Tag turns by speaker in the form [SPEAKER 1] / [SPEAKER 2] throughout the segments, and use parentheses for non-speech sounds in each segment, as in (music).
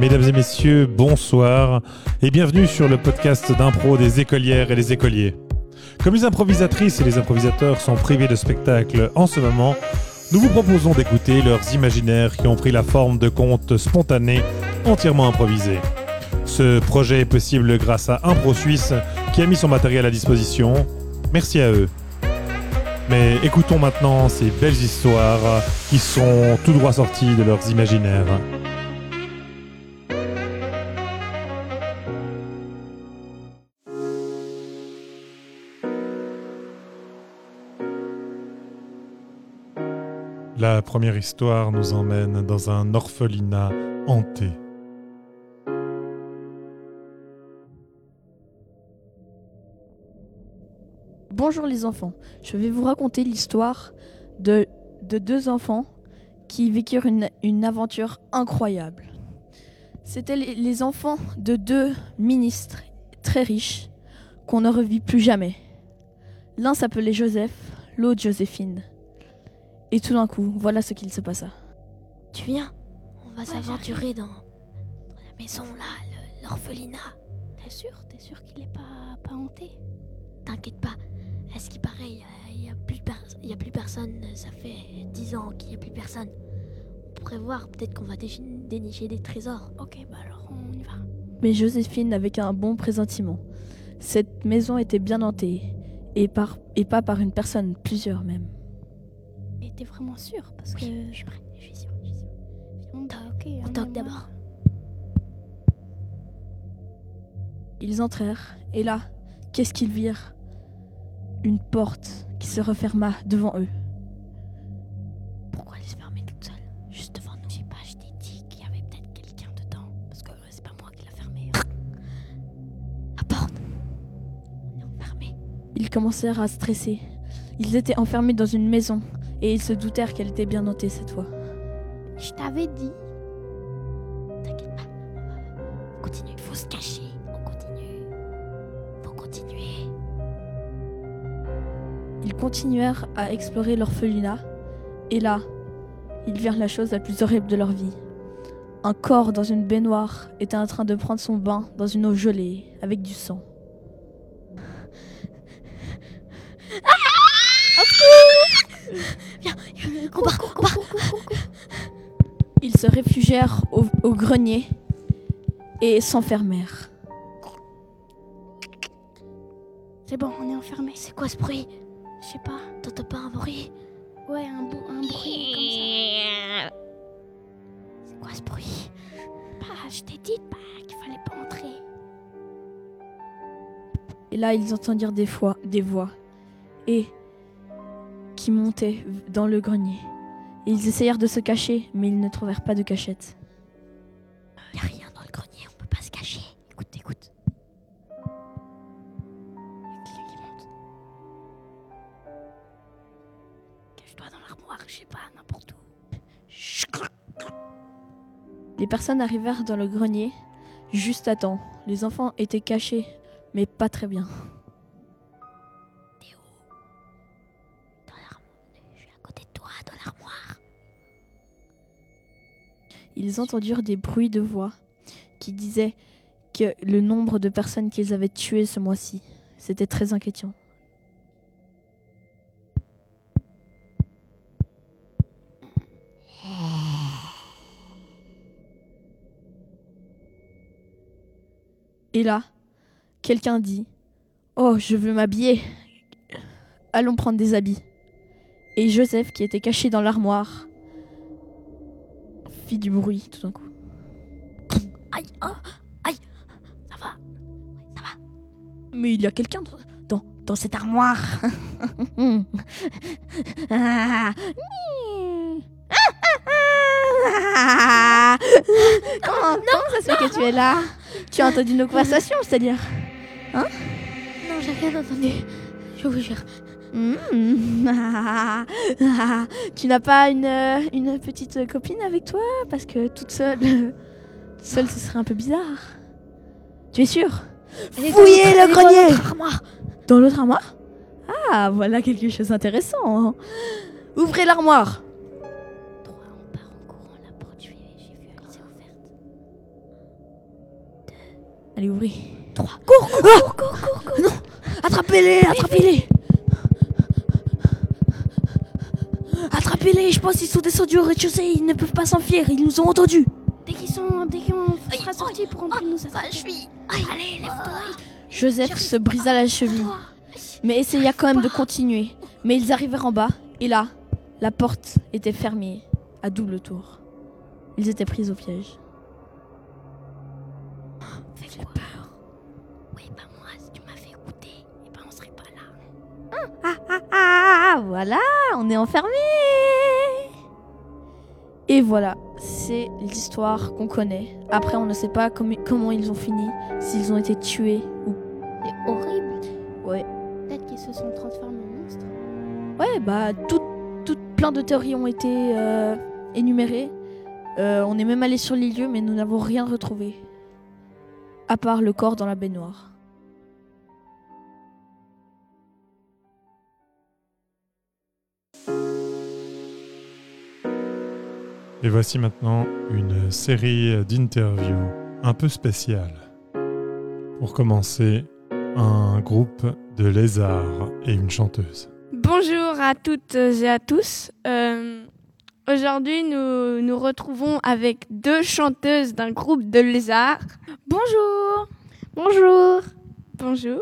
[SPEAKER 1] Mesdames et messieurs, bonsoir et bienvenue sur le podcast d'impro des écolières et des écoliers. Comme les improvisatrices et les improvisateurs sont privés de spectacle en ce moment, nous vous proposons d'écouter leurs imaginaires qui ont pris la forme de contes spontanés entièrement improvisés. Ce projet est possible grâce à Impro Suisse qui a mis son matériel à disposition. Merci à eux. Mais écoutons maintenant ces belles histoires qui sont tout droit sorties de leurs imaginaires. La première histoire nous emmène dans un orphelinat hanté.
[SPEAKER 2] Bonjour les enfants, je vais vous raconter l'histoire de, de deux enfants qui vécurent une, aventure incroyable. C'étaient les enfants de deux ministres très riches qu'on ne revit plus jamais. L'un s'appelait Joseph, l'autre Joséphine. Et tout d'un coup, voilà ce qu'il se passa.
[SPEAKER 3] Tu viens? On va s'aventurer dans, dans la maison là, l'orphelinat.
[SPEAKER 4] T'es sûr? T'es sûr qu'il est pas, pas hanté?
[SPEAKER 3] T'inquiète pas. À ce qui paraît, il n'y a, plus per- y a plus personne. Ça fait 10 ans qu'il n'y a plus personne. On pourrait voir, peut-être qu'on va dénicher des trésors.
[SPEAKER 4] Ok, bah alors on y va.
[SPEAKER 2] Mais Joséphine n'avait qu'un bon pressentiment. Cette maison était bien hantée, et, par, et pas par une personne, plusieurs même.
[SPEAKER 4] T'es vraiment sûr Parce que.
[SPEAKER 3] Je suis prêt, je suis sûr. je suis sûr.
[SPEAKER 4] Bon, bah, ok.
[SPEAKER 3] On
[SPEAKER 4] hein,
[SPEAKER 3] toque d'abord.
[SPEAKER 2] Ils entrèrent, et là, qu'est-ce qu'ils virent? Une porte qui se referma devant eux.
[SPEAKER 3] Pourquoi elle se fermer toute seule? Juste devant nous.
[SPEAKER 4] Je sais pas, je t'ai dit qu'il y avait peut-être quelqu'un dedans. Parce que euh, c'est pas moi qui l'a fermé.
[SPEAKER 3] La porte On est enfermés.
[SPEAKER 2] Ils commencèrent à stresser. Ils étaient enfermés dans une maison, et ils se doutèrent qu'elle était bien hantée cette fois.
[SPEAKER 4] Je t'avais dit.
[SPEAKER 3] T'inquiète pas. On continue. Il faut se cacher. On continue. Faut continuer.
[SPEAKER 2] Ils continuèrent à explorer l'orphelinat, et là, ils virent la chose la plus horrible de leur vie. Un corps dans une baignoire était en train de prendre son bain dans une eau gelée, avec du sang.
[SPEAKER 3] On part, on part.
[SPEAKER 2] Ils se réfugièrent au, au grenier et s'enfermèrent.
[SPEAKER 4] C'est bon, on est enfermé.
[SPEAKER 3] C'est quoi ce bruit?
[SPEAKER 4] Je sais pas.
[SPEAKER 3] T'entends pas un bruit?
[SPEAKER 4] Ouais, un, bou- un bruit
[SPEAKER 3] C'est quoi ce bruit?
[SPEAKER 4] Comme ça. Bah, je t'ai dit bah, qu'il fallait pas entrer.
[SPEAKER 2] Et là, ils entendirent des, fois, des voix et qui montaient dans le grenier. Et ils essayèrent de se cacher, mais ils ne trouvèrent pas de cachette.
[SPEAKER 3] Y a rien dans le grenier, on peut pas se cacher. Écoute, écoute.
[SPEAKER 4] Cache-toi dans l'armoire, je sais pas, n'importe où.
[SPEAKER 2] Les personnes arrivèrent dans le grenier juste à temps. Les enfants étaient cachés, mais pas très bien. Ils entendirent des bruits de voix qui disaient que le nombre de personnes qu'ils avaient tuées ce mois-ci, c'était très inquiétant. Et là, quelqu'un dit Oh, je veux m'habiller. Allons prendre des habits. Et Joseph, qui était caché dans l'armoire, fit du bruit tout d'un coup.
[SPEAKER 3] Aïe, oh, aïe. Ça va
[SPEAKER 2] Mais il y a quelqu'un dans, dans, cette armoire. Ah. (laughs) comment, comment ça se fait que tu es là? Tu as entendu nos conversations, c'est-à-dire
[SPEAKER 3] Non, j'ai rien entendu. Je vous jure.
[SPEAKER 2] Hmm. Tu n'as pas une, euh, une petite copine avec toi Parce que toute seule, toute seule, ce serait un peu bizarre. Tu es sûr
[SPEAKER 3] Elle est dans
[SPEAKER 2] Fouillez le grenier
[SPEAKER 3] l'autre armoire.
[SPEAKER 2] Dans l'autre armoire Ah, voilà quelque chose d'intéressant. Ouvrez l'armoire. Allez, ouvrez.
[SPEAKER 3] Trois.
[SPEAKER 2] Cours, cours, cours, cours, cours, cours. Non, attrapez-les, attrapez-les. Je pense qu'ils sont descendus au rez-de-chaussée, ils ne peuvent pas s'enfuir, ils nous ont entendus.
[SPEAKER 3] Dès qu'ils sont, dès qu'on sera sortis pour rentrer nous
[SPEAKER 4] Bah, je suis. Allez, lève-toi.
[SPEAKER 2] Joseph se brisa la cheville, mais essaya quand même de continuer. Mais ils arrivèrent en bas, et là, la porte était fermée à double tour. Ils étaient pris au piège.
[SPEAKER 3] Quoi peur.
[SPEAKER 4] Oui, bah moi, si tu m'avais écouté, eh ben on serait pas là.
[SPEAKER 2] Ah, ah, ah, voilà, on est enfermés. Et voilà, c'est l'histoire qu'on connaît. Après, on ne sait pas comment ils ont fini, s'ils ont été tués ou...
[SPEAKER 3] C'est horrible.
[SPEAKER 2] Ouais,
[SPEAKER 3] Peut-être qu'ils se sont transformés en monstres.
[SPEAKER 2] ouais bah, tout, tout- plein de théories ont été euh, énumérées. Euh, on est même allé sur les lieux, mais nous n'avons rien retrouvé. À part le corps dans la baignoire.
[SPEAKER 1] Et voici maintenant une série d'interviews un peu spéciales. Pour commencer, un groupe de lézards et une chanteuse.
[SPEAKER 5] Bonjour à toutes et à tous. Euh, Aujourd'hui, nous nous retrouvons avec deux chanteuses d'un groupe de lézards. Bonjour.
[SPEAKER 3] Bonjour.
[SPEAKER 5] Bonjour.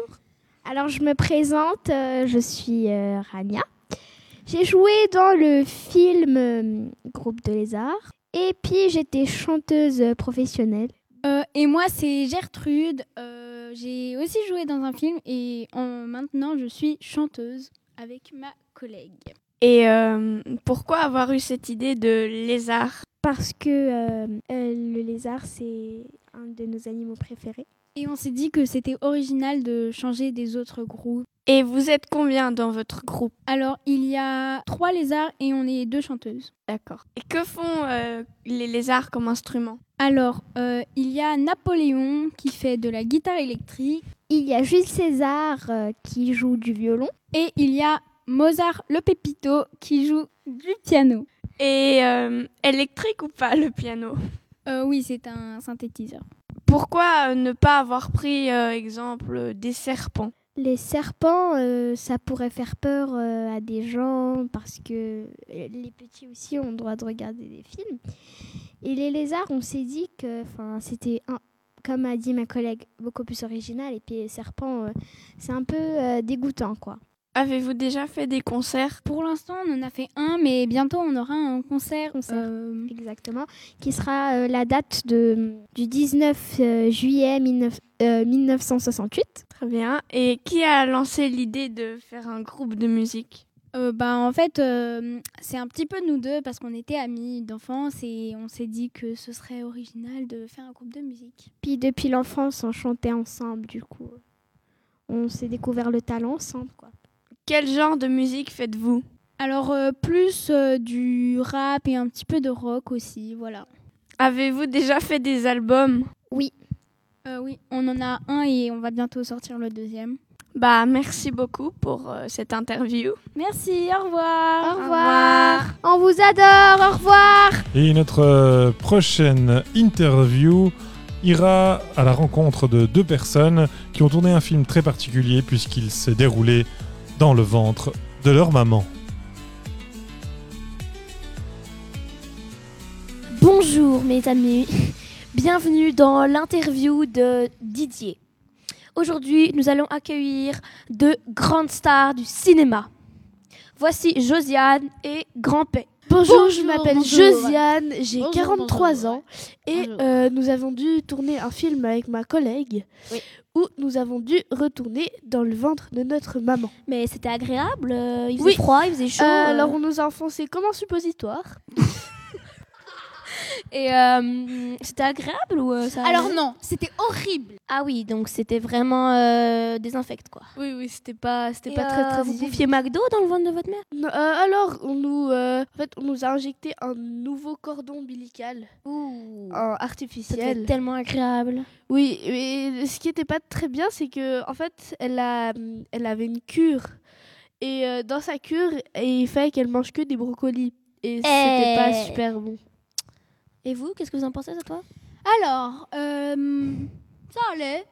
[SPEAKER 3] Alors je me présente, euh, je suis euh, Rania. J'ai joué dans le film euh, Groupe de lézards et puis j'étais chanteuse professionnelle.
[SPEAKER 6] Euh, et moi, c'est Gertrude. Euh, j'ai aussi joué dans un film et en- maintenant, je suis chanteuse avec ma collègue.
[SPEAKER 5] Et euh, pourquoi avoir eu cette idée de lézard?
[SPEAKER 3] Parce que euh, euh, le lézard c'est un de nos animaux préférés.
[SPEAKER 6] Et on s'est dit que c'était original de changer des autres groupes.
[SPEAKER 5] Et vous êtes combien dans votre groupe?
[SPEAKER 6] Alors, il y a trois lézards et on est deux chanteuses.
[SPEAKER 5] D'accord. Et que font euh, les lézards comme instrument?
[SPEAKER 6] Alors, euh, il y a Napoléon qui fait de la guitare électrique
[SPEAKER 3] Il y a Jules César euh, qui joue du violon.
[SPEAKER 6] et il y a Mozart le Pépito qui joue du piano.
[SPEAKER 5] Et euh, électrique ou pas le piano?
[SPEAKER 6] Euh, oui, c'est un synthétiseur.
[SPEAKER 5] Pourquoi euh, ne pas avoir pris euh, exemple euh, des serpents?
[SPEAKER 3] Les serpents, ça pourrait faire peur à des gens parce que les petits aussi ont le droit de regarder des films. Et les lézards, on s'est dit que c'était, comme a dit ma collègue, beaucoup plus original. Et puis les serpents, c'est un peu dégoûtant, quoi.
[SPEAKER 5] Avez-vous déjà fait des concerts?
[SPEAKER 6] Pour l'instant, on en a fait un, mais bientôt on aura un concert.
[SPEAKER 3] Concert.
[SPEAKER 6] euh,
[SPEAKER 3] Exactement. Qui sera euh, la date de, du 19 euh, juillet 19 euh, 1968.
[SPEAKER 5] Très bien. Et qui a lancé l'idée de faire un groupe de musique?
[SPEAKER 6] Bah, en fait, c'est un petit peu nous deux parce qu'on était amis d'enfance et on s'est dit que ce serait original de faire un groupe de musique.
[SPEAKER 3] Puis depuis l'enfance, on chantait ensemble, du coup. On s'est découvert le talent ensemble, quoi.
[SPEAKER 5] Quel genre de musique faites-vous?
[SPEAKER 6] Alors, euh, plus euh, du rap et un petit peu de rock aussi, voilà.
[SPEAKER 5] Avez-vous déjà fait des albums?
[SPEAKER 6] Euh, oui, on en a un et on va bientôt sortir le deuxième.
[SPEAKER 5] Bah, merci beaucoup pour euh, cette interview.
[SPEAKER 6] Merci, au revoir.
[SPEAKER 3] Au revoir. On vous adore. Au revoir.
[SPEAKER 1] Et notre prochaine interview ira à la rencontre de deux personnes qui ont tourné un film très particulier puisqu'il s'est déroulé le ventre de leur maman.
[SPEAKER 7] Bonjour mes amis, bienvenue dans l'interview de Didier. Aujourd'hui, nous allons accueillir deux grandes stars du cinéma. Voici Josiane et Grand-Père.
[SPEAKER 8] Bonjour, je m'appelle. Josiane, j'ai
[SPEAKER 7] Bonjour,
[SPEAKER 8] 43
[SPEAKER 7] bonjour,
[SPEAKER 8] ans et euh, nous avons dû tourner un film avec ma collègue
[SPEAKER 7] Oui.
[SPEAKER 8] où nous avons dû retourner dans le ventre de notre maman.
[SPEAKER 7] Mais c'était agréable, euh, il faisait
[SPEAKER 8] Oui.
[SPEAKER 7] froid, il faisait chaud.
[SPEAKER 8] Euh,
[SPEAKER 7] euh,
[SPEAKER 8] alors on nous a enfoncé comme un suppositoire. (laughs)
[SPEAKER 7] Et euh, c'était agréable ou euh, ça
[SPEAKER 6] Alors non, c'était horrible.
[SPEAKER 7] Ah oui, donc c'était vraiment euh, désinfect quoi.
[SPEAKER 8] Oui, oui, c'était pas, c'était pas très
[SPEAKER 7] euh,
[SPEAKER 8] très
[SPEAKER 7] Vous bouffiez McDo dans le ventre de votre mère?
[SPEAKER 8] Non, euh, alors on fait, on nous a injecté un nouveau cordon ombilical,
[SPEAKER 7] Ouh.
[SPEAKER 8] un
[SPEAKER 7] Ça
[SPEAKER 8] artificiel.
[SPEAKER 7] être tellement agréable.
[SPEAKER 8] Oui, mais ce qui était pas très bien, c'est que en fait, elle a, elle avait une cure et euh, dans sa cure, il fallait qu'elle mange que des brocolis et c'était pas
[SPEAKER 7] Eh.
[SPEAKER 8] super bon.
[SPEAKER 7] Et vous, qu'est-ce que vous en pensez de toi?
[SPEAKER 6] Alors, euh, ça allait.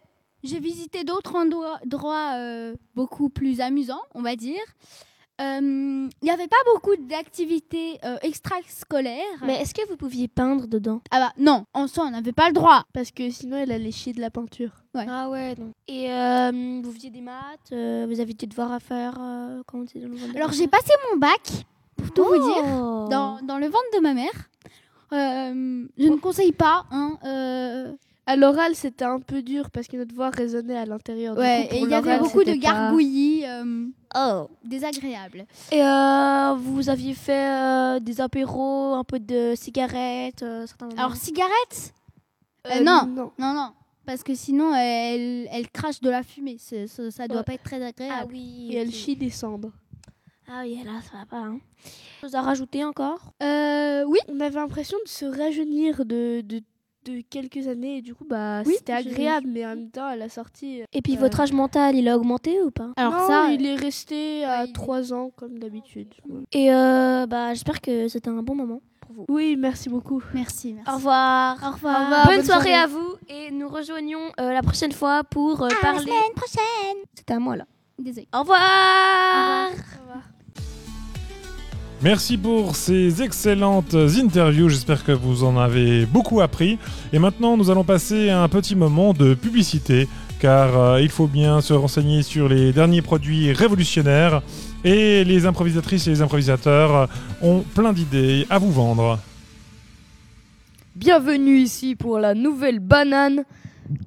[SPEAKER 6] j'ai visité d'autres endroits euh, beaucoup plus amusants, on va dire. Euh, Il n'y avait pas beaucoup d'activités euh, extrascolaires.
[SPEAKER 7] Mais est-ce que vous pouviez peindre dedans?
[SPEAKER 6] Ah bah non, en soi, on n'avait pas le droit.
[SPEAKER 8] Parce que sinon, elle allait chier de la peinture.
[SPEAKER 7] Ah ouais, non. Et euh, vous faisiez des maths euh, Vous aviez des devoirs à faire euh, quand vous étiez dans le ventre
[SPEAKER 6] Alors j'ai passé mon bac, pour tout vous dire,
[SPEAKER 7] Oh.
[SPEAKER 6] dans, dans le ventre de ma mère. Euh, je ne conseille pas. Hein, euh,
[SPEAKER 8] À l'oral, c'était un peu dur parce que notre voix résonnait à l'intérieur.
[SPEAKER 6] Ouais,
[SPEAKER 8] coup,
[SPEAKER 6] et il y avait beaucoup de
[SPEAKER 8] pas-
[SPEAKER 6] gargouillis euh,
[SPEAKER 7] Oh.
[SPEAKER 6] désagréables.
[SPEAKER 7] Et euh, vous aviez fait euh, des apéros, un peu de cigarettes euh,
[SPEAKER 6] Alors cigarettes non.
[SPEAKER 8] non.
[SPEAKER 6] Non, non. Parce que sinon, elle, elle crache de la fumée. Ça, ça doit
[SPEAKER 8] Ouais.
[SPEAKER 6] pas être très
[SPEAKER 7] Ah
[SPEAKER 6] agréable.
[SPEAKER 7] oui.
[SPEAKER 8] Et elle chie des cendres.
[SPEAKER 7] Ah oui, là, ça va pas. Hein. Chose à rajouter encore?
[SPEAKER 6] Euh, oui.
[SPEAKER 8] On avait l'impression de se rajeunir de, de, de quelques années. Et du coup, bah,
[SPEAKER 6] Oui,
[SPEAKER 8] c'était agréable. Mais en même temps, à la sortie.
[SPEAKER 7] Et puis
[SPEAKER 8] Euh.
[SPEAKER 7] votre âge mental, il a augmenté ou pas?
[SPEAKER 6] Alors
[SPEAKER 8] non,
[SPEAKER 6] ça,
[SPEAKER 8] il est resté à
[SPEAKER 6] ouais, il est-
[SPEAKER 8] 3 ans comme d'habitude.
[SPEAKER 7] Et euh, bah, j'espère que c'était un bon moment pour vous.
[SPEAKER 8] Oui, merci beaucoup.
[SPEAKER 6] merci, merci.
[SPEAKER 7] Au revoir.
[SPEAKER 6] Au revoir.
[SPEAKER 7] bonne,
[SPEAKER 6] bonne
[SPEAKER 7] soirée,
[SPEAKER 6] soirée.
[SPEAKER 7] à vous et nous rejoignons euh, la prochaine fois pour euh, parler.
[SPEAKER 6] semaine prochaine.
[SPEAKER 7] C'était à moi là.
[SPEAKER 6] Désolée.
[SPEAKER 7] Au revoir.
[SPEAKER 1] Merci pour ces excellentes interviews. J'espère que vous en avez beaucoup appris. Et maintenant, nous allons passer à un petit moment de publicité, car euh, il faut bien se renseigner sur les derniers produits révolutionnaires. Et les improvisatrices et les improvisateurs ont plein d'idées à vous vendre.
[SPEAKER 9] Bienvenue ici pour la nouvelle banane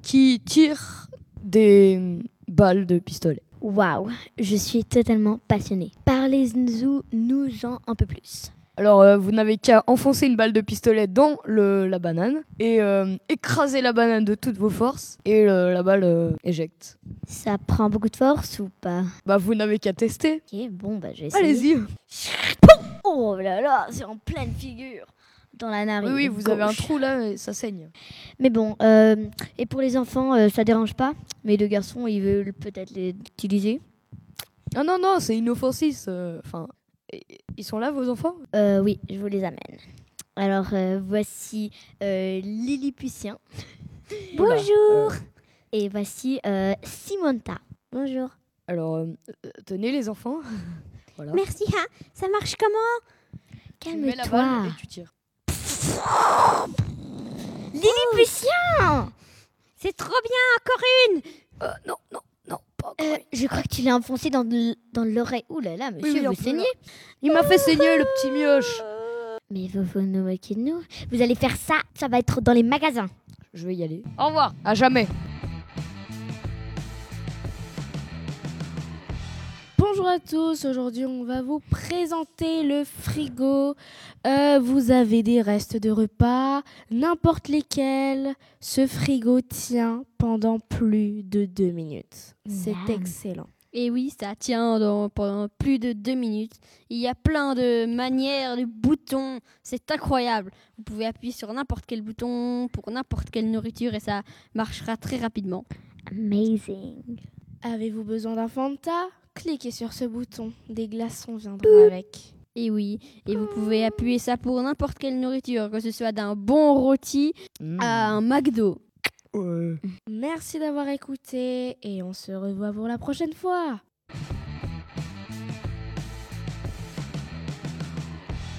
[SPEAKER 9] qui tire des balles de pistolet.
[SPEAKER 7] Waouh, je suis totalement passionnée. Parlez-nous nous en un peu plus.
[SPEAKER 9] Alors euh, vous n'avez qu'à enfoncer une balle de pistolet dans le, la banane et euh, écraser la banane de toutes vos forces et euh, la balle euh, éjecte.
[SPEAKER 7] Ça prend beaucoup de force ou pas?
[SPEAKER 9] Bah vous n'avez qu'à tester.
[SPEAKER 7] Ok, bon bah je vais essayer.
[SPEAKER 9] Allez-y.
[SPEAKER 7] Oh là là, c'est en pleine figure. Dans la narine.
[SPEAKER 9] oui, vous avez un trou là et ça saigne.
[SPEAKER 7] Mais bon, euh, et pour les enfants, euh, ça dérange pas. Mais les garçons, ils veulent peut-être les utiliser.
[SPEAKER 9] Ah non, non, c'est inoffensif. euh, Enfin, ils sont là vos enfants?
[SPEAKER 7] Euh, oui, je vous les amène. Alors, voici Lilliputien. Bonjour. Et voici Simonta. Bonjour.
[SPEAKER 9] alors, tenez les enfants. (laughs) voilà.
[SPEAKER 7] Merci, hein. Ça marche comment?
[SPEAKER 9] Tu mets la
[SPEAKER 7] Calme-toi.
[SPEAKER 9] balle et tu tires.
[SPEAKER 7] Lilliputien C'est trop bien, encore une
[SPEAKER 9] Euh, non, non, non, pas encore.
[SPEAKER 7] Euh, Je crois que tu l'as enfoncé dans, le- dans l'oreille. Ouh là là, monsieur,
[SPEAKER 9] oui,
[SPEAKER 7] vous saignez
[SPEAKER 9] Il m'a fait saigner le petit mioche.
[SPEAKER 7] Mais vous vous nous moquez de nous. Vous allez faire ça, ça va être dans les magasins.
[SPEAKER 9] Je vais y aller. Au revoir. À jamais.
[SPEAKER 8] Bonjour à tous, aujourd'hui on va vous présenter le frigo. Euh, vous avez des restes de repas, n'importe lesquels. Ce frigo tient pendant plus de deux minutes. C'est excellent.
[SPEAKER 10] Et oui, ça tient dans- pendant plus de deux minutes. Il y a plein de manières, de boutons. C'est incroyable. Vous pouvez appuyer sur n'importe quel bouton pour n'importe quelle nourriture et ça marchera très rapidement.
[SPEAKER 7] Amazing.
[SPEAKER 8] Avez-vous besoin d'un Fanta? Cliquez sur ce bouton, des glaçons viendront avec.
[SPEAKER 10] Et oui, et vous pouvez appuyer ça pour n'importe quelle nourriture, que ce soit d'un bon rôti à un McDo.
[SPEAKER 9] Ouais.
[SPEAKER 8] Merci d'avoir écouté et on se revoit pour la prochaine fois.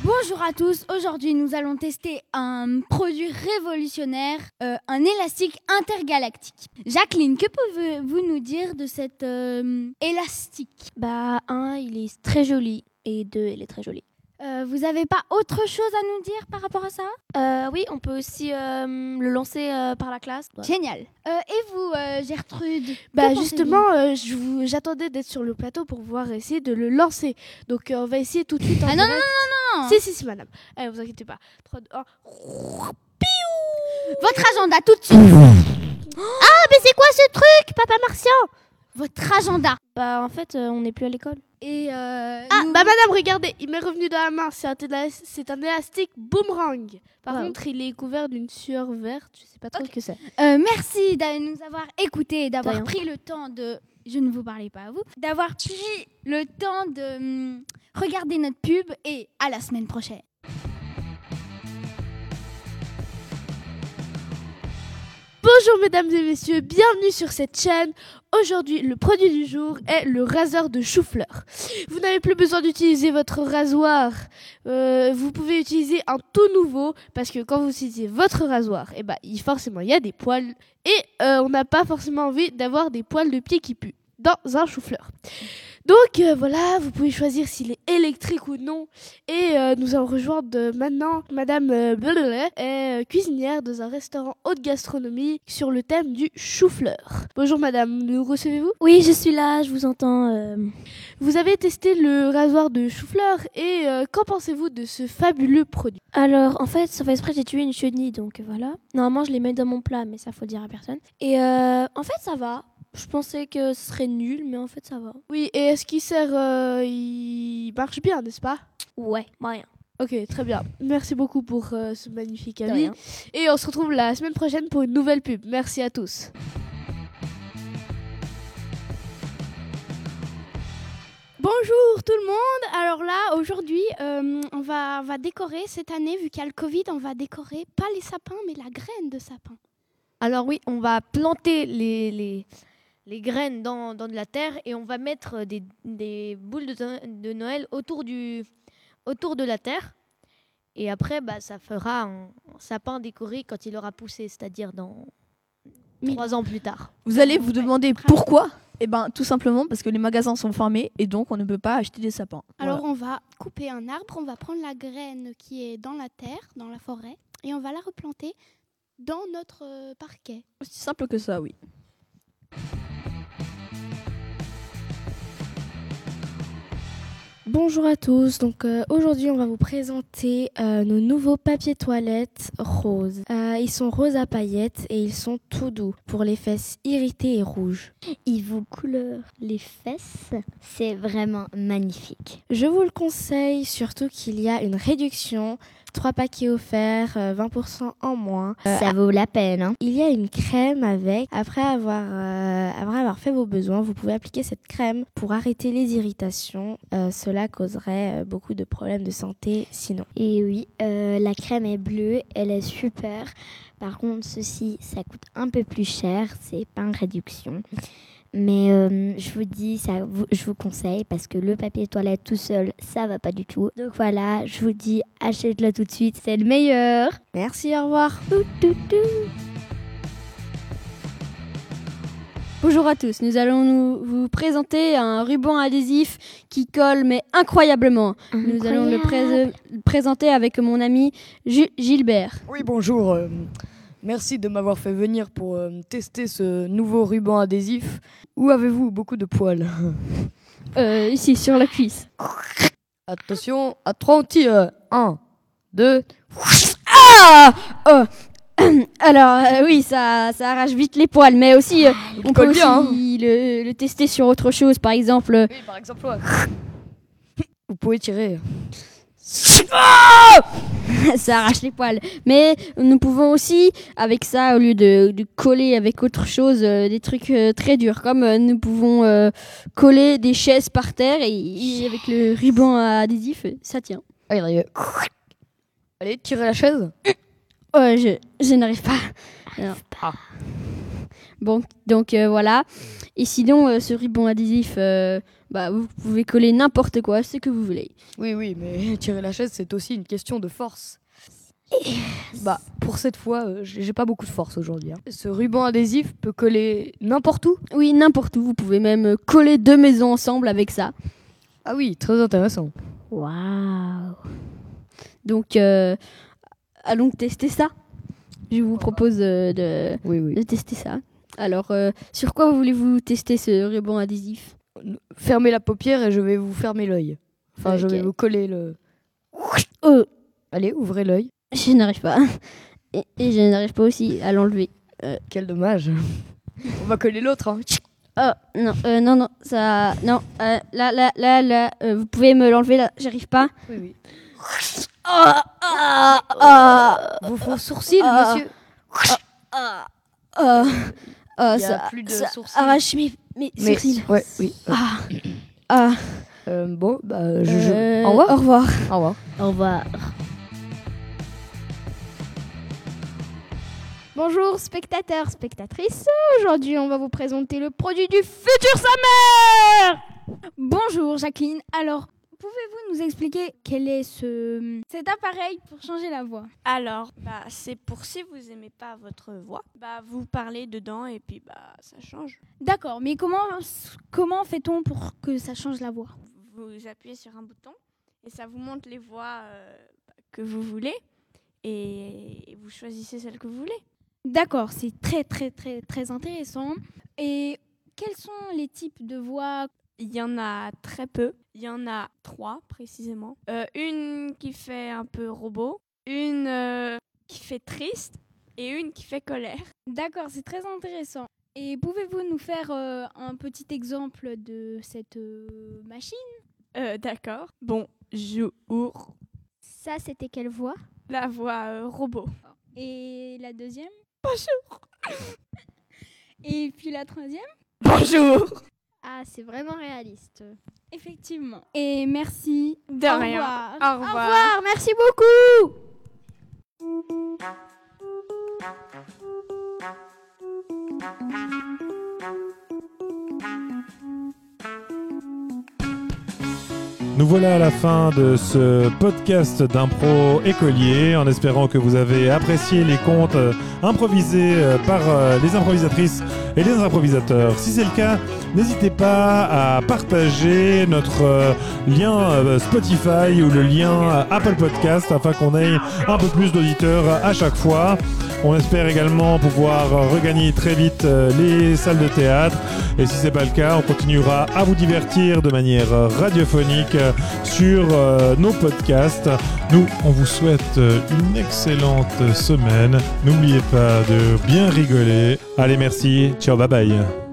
[SPEAKER 6] Bonjour à tous, aujourd'hui nous allons tester un produit révolutionnaire, euh, un élastique intergalactique. Jacqueline, que pouvez-vous nous dire de cet euh, élastique?
[SPEAKER 7] Bah, un, il est très joli. Et deux, il est très joli.
[SPEAKER 6] Euh, Vous avez pas autre chose à nous dire par rapport à ça?
[SPEAKER 7] Euh, oui, on peut aussi euh, le lancer euh, par la classe.
[SPEAKER 6] Génial. Euh, et vous, euh, Gertrude?
[SPEAKER 8] Bah justement, euh, j'attendais d'être sur le plateau pour pouvoir essayer de le lancer. Donc euh, on va essayer tout de suite. en
[SPEAKER 6] Ah non, non, non, non, non
[SPEAKER 8] Si, si, si, madame. Allez, vous inquiétez pas. 3, 2, 1.
[SPEAKER 6] Votre agenda tout de suite
[SPEAKER 7] Ah, mais c'est quoi ce truc, papa martien
[SPEAKER 6] Votre agenda
[SPEAKER 7] Bah, en fait, euh, on n'est plus à l'école.
[SPEAKER 6] Et euh,
[SPEAKER 8] Ah,
[SPEAKER 6] nous-
[SPEAKER 8] bah madame, regardez, il m'est revenu dans la main. C'est un, élas- c'est un élastique boomerang. Par
[SPEAKER 7] Wow.
[SPEAKER 8] contre, il est couvert d'une sueur verte. Je sais pas trop ce que c'est.
[SPEAKER 6] Euh, merci de nous avoir écoutés et d'avoir pris le temps de. Je ne vous parlais pas à vous. D'avoir pris le temps de hum, regarder notre pub et à la semaine prochaine.
[SPEAKER 8] Bonjour mesdames et messieurs, bienvenue sur cette chaîne. Aujourd'hui, le produit du jour est le rasoir de chou-fleur. Vous n'avez plus besoin d'utiliser votre rasoir. Euh, vous pouvez utiliser un tout nouveau parce que quand vous utilisez votre rasoir, eh ben, forcément, il y a des poils et euh, on n'a pas forcément envie d'avoir des poils de pied qui puent dans un chou-fleur. Donc euh, voilà, vous pouvez choisir s'il est électrique ou non. Et euh, nous allons rejoindre maintenant Madame euh, Blablabla, est euh, cuisinière dans un restaurant haute gastronomie sur le thème du chou-fleur. Bonjour Madame, nous recevez-vous?
[SPEAKER 7] Oui, je suis là, je vous entends. euh.
[SPEAKER 8] Vous avez testé le rasoir de chou-fleur et qu'en pensez-vous de ce fabuleux produit?
[SPEAKER 7] Alors, en fait, ça fait exprès, j'ai tué une chenille, donc voilà. Normalement, je les mets dans mon plat, mais ça, faut le dire à personne. Et en fait, ça va. Je pensais que ce serait nul, mais en fait, ça va.
[SPEAKER 8] Oui, et est-ce qu'il sert, euh, il marche bien, n'est-ce pas?
[SPEAKER 7] Ouais, moyen.
[SPEAKER 8] Ok, très bien. Merci beaucoup pour euh, ce magnifique avis. Et on se retrouve la semaine prochaine pour une nouvelle pub. Merci à tous.
[SPEAKER 6] Bonjour tout le monde. Alors là, aujourd'hui, euh, on, va, on va décorer cette année, vu qu'il y a le Covid, on va décorer pas les sapins, mais la graine de sapin.
[SPEAKER 9] Alors oui, on va planter les, les, les graines dans, dans de la terre et on va mettre des, des boules de, de Noël autour, du, autour de la terre. Et après, bah, ça fera un, sapin décoré quand il aura poussé, c'est-à-dire dans trois ans plus tard.
[SPEAKER 2] Vous allez vous demander pourquoi? Eh ben, tout simplement parce que les magasins sont fermés et donc on ne peut pas acheter des sapins.
[SPEAKER 6] Alors on va couper un arbre, on va prendre la graine qui est dans la terre, dans la forêt, et on va la replanter dans notre euh, parquet.
[SPEAKER 2] C'est simple que ça, oui.
[SPEAKER 8] Bonjour à tous, donc euh, aujourd'hui on va vous présenter euh, nos nouveaux papiers toilettes roses. Euh, ils sont roses à paillettes et ils sont tout doux pour les fesses irritées et rouges.
[SPEAKER 11] Ils vous couleur les fesses, c'est vraiment magnifique.
[SPEAKER 8] Je vous le conseille surtout qu'il y a une réduction, 3 paquets offerts, euh, 20% en moins. Euh,
[SPEAKER 11] Ça vaut la peine, hein.
[SPEAKER 8] Il y a une crème avec. Après avoir, euh, après avoir fait vos besoins, vous pouvez appliquer cette crème pour arrêter les irritations. Euh, cela causerait euh, beaucoup de problèmes de santé sinon.
[SPEAKER 11] Et oui, euh, la crème est bleue, elle est super. Par contre, ceci, ça coûte un peu plus cher, c'est pas en réduction. Mais euh, je vous dis, ça, vous- je vous conseille parce que le papier toilette tout seul, ça va pas du tout. Donc voilà, je vous dis, achète-le tout de suite, c'est le meilleur.
[SPEAKER 8] Merci, au revoir.
[SPEAKER 10] Bonjour à tous, nous allons nous, vous présenter un ruban adhésif qui colle mais incroyablement. Nous allons le prés- présenter avec mon ami Ju- Gilbert.
[SPEAKER 9] Oui, bonjour. Euh, merci de m'avoir fait venir pour euh, tester ce nouveau ruban adhésif. Où avez-vous beaucoup de poils? (laughs)
[SPEAKER 10] Euh, ici sur la cuisse.
[SPEAKER 9] Attention, à trois on tire. Un, deux.
[SPEAKER 10] Ah Oh (clears throat) Alors euh, oui, ça, ça arrache vite les poils, mais aussi euh, on peut aussi
[SPEAKER 9] bien, hein.
[SPEAKER 10] le, le tester sur autre chose, par exemple. euh,
[SPEAKER 9] Oui, par exemple, ouais. Vous pouvez tirer.
[SPEAKER 10] Ça arrache les poils. Mais nous pouvons aussi, avec ça, au lieu de, de coller avec autre chose, euh, des trucs euh, très durs, comme euh, nous pouvons euh, coller des chaises par terre et, et avec le ruban adhésif, ça tient.
[SPEAKER 9] Allez, allez. Allez, tirez la chaise.
[SPEAKER 10] Oh, je, je n'arrive pas. Non. Bon, donc euh, voilà. Et sinon, euh, ce ruban adhésif, euh, bah, vous pouvez coller n'importe quoi, ce que vous voulez.
[SPEAKER 9] Oui, oui, mais (laughs) tirer la chaise, c'est aussi une question de force. Bah, pour cette fois, euh, j'ai j'ai pas beaucoup de force aujourd'hui. hein. Ce ruban adhésif peut coller n'importe où?
[SPEAKER 10] Oui, n'importe où. Vous pouvez même euh, coller deux maisons ensemble avec ça.
[SPEAKER 9] Ah oui, très intéressant.
[SPEAKER 10] Waouh Donc, euh, allons tester ça. Je vous propose euh, de,
[SPEAKER 9] Oui, oui.
[SPEAKER 10] de tester ça. Alors, euh, sur quoi voulez-vous tester ce ruban adhésif?
[SPEAKER 9] Fermez la paupière et je vais vous fermer l'œil. Enfin, je vais vous coller le.
[SPEAKER 10] Oh,
[SPEAKER 9] Allez, ouvrez l'œil.
[SPEAKER 10] je n'arrive pas. Et, et je n'arrive pas aussi à l'enlever.
[SPEAKER 9] Quel dommage. (laughs) On va coller l'autre. Hein.
[SPEAKER 10] Oh, non, euh, non, non, ça. Non, euh, là, là, là, là, euh, vous pouvez me l'enlever là, j'arrive pas.
[SPEAKER 9] Oui, oui.
[SPEAKER 10] Ah, ah, ah,
[SPEAKER 9] Vos faux sourcils,
[SPEAKER 10] Ah.
[SPEAKER 9] monsieur.
[SPEAKER 10] Ah, ah, ah,
[SPEAKER 9] Il y a
[SPEAKER 10] ça,
[SPEAKER 9] plus de
[SPEAKER 10] ça
[SPEAKER 9] sourcils.
[SPEAKER 10] arrache mes, mes
[SPEAKER 9] Mais-
[SPEAKER 10] sourcils.
[SPEAKER 9] Ouais, oui.
[SPEAKER 10] Ah, ah,
[SPEAKER 9] Euh, bon, bah, je. je-
[SPEAKER 10] euh,
[SPEAKER 9] Au revoir.
[SPEAKER 10] Au revoir.
[SPEAKER 9] Au revoir.
[SPEAKER 11] Au revoir.
[SPEAKER 3] Bonjour spectateurs, spectatrices. Aujourd'hui, on va vous présenter le produit du futur Summer.
[SPEAKER 6] Bonjour Jacqueline. Alors, pouvez-vous nous expliquer quel est ce cet appareil pour changer la voix?
[SPEAKER 5] Alors, bah, c'est pour si vous aimez pas votre voix, bah, vous parlez dedans et puis bah, ça change.
[SPEAKER 6] D'accord, mais comment comment fait-on pour que ça change la voix?
[SPEAKER 5] Vous appuyez sur un bouton et ça vous montre les voix euh, que vous voulez et vous choisissez celle que vous voulez.
[SPEAKER 6] D'accord, c'est très très très très intéressant. Et quels sont les types de voix?
[SPEAKER 5] Il y en a très peu. Il y en a trois précisément. Euh, une qui fait un peu robot, une euh, qui fait triste et une qui fait colère.
[SPEAKER 6] D'accord, c'est très intéressant. Et pouvez-vous nous faire euh, un petit exemple de cette machine?
[SPEAKER 5] D'accord. Bonjour.
[SPEAKER 3] Ça, c'était quelle voix?
[SPEAKER 5] La voix robot.
[SPEAKER 6] Et la deuxième?
[SPEAKER 5] Bonjour.
[SPEAKER 6] Et puis la troisième?
[SPEAKER 5] Bonjour.
[SPEAKER 3] Ah, c'est vraiment réaliste.
[SPEAKER 6] Effectivement. Et merci.
[SPEAKER 5] De
[SPEAKER 6] Au
[SPEAKER 5] rien.
[SPEAKER 6] revoir.
[SPEAKER 5] Au revoir.
[SPEAKER 3] Au revoir, merci beaucoup.
[SPEAKER 1] Nous voilà à la fin de ce podcast d'impro écolier, en espérant que vous avez apprécié les contes euh, improvisés euh, par euh, les improvisatrices et les improvisateurs. Si c'est le cas, n'hésitez pas à partager notre euh, lien euh, Spotify ou le lien euh, Apple Podcast afin qu'on ait un peu plus d'auditeurs à chaque fois. On espère également pouvoir regagner très vite les salles de théâtre. Et si c'est pas le cas, on continuera à vous divertir de manière radiophonique sur nos podcasts. Nous, on vous souhaite une excellente semaine. N'oubliez pas de bien rigoler. Allez, merci. Ciao, bye bye.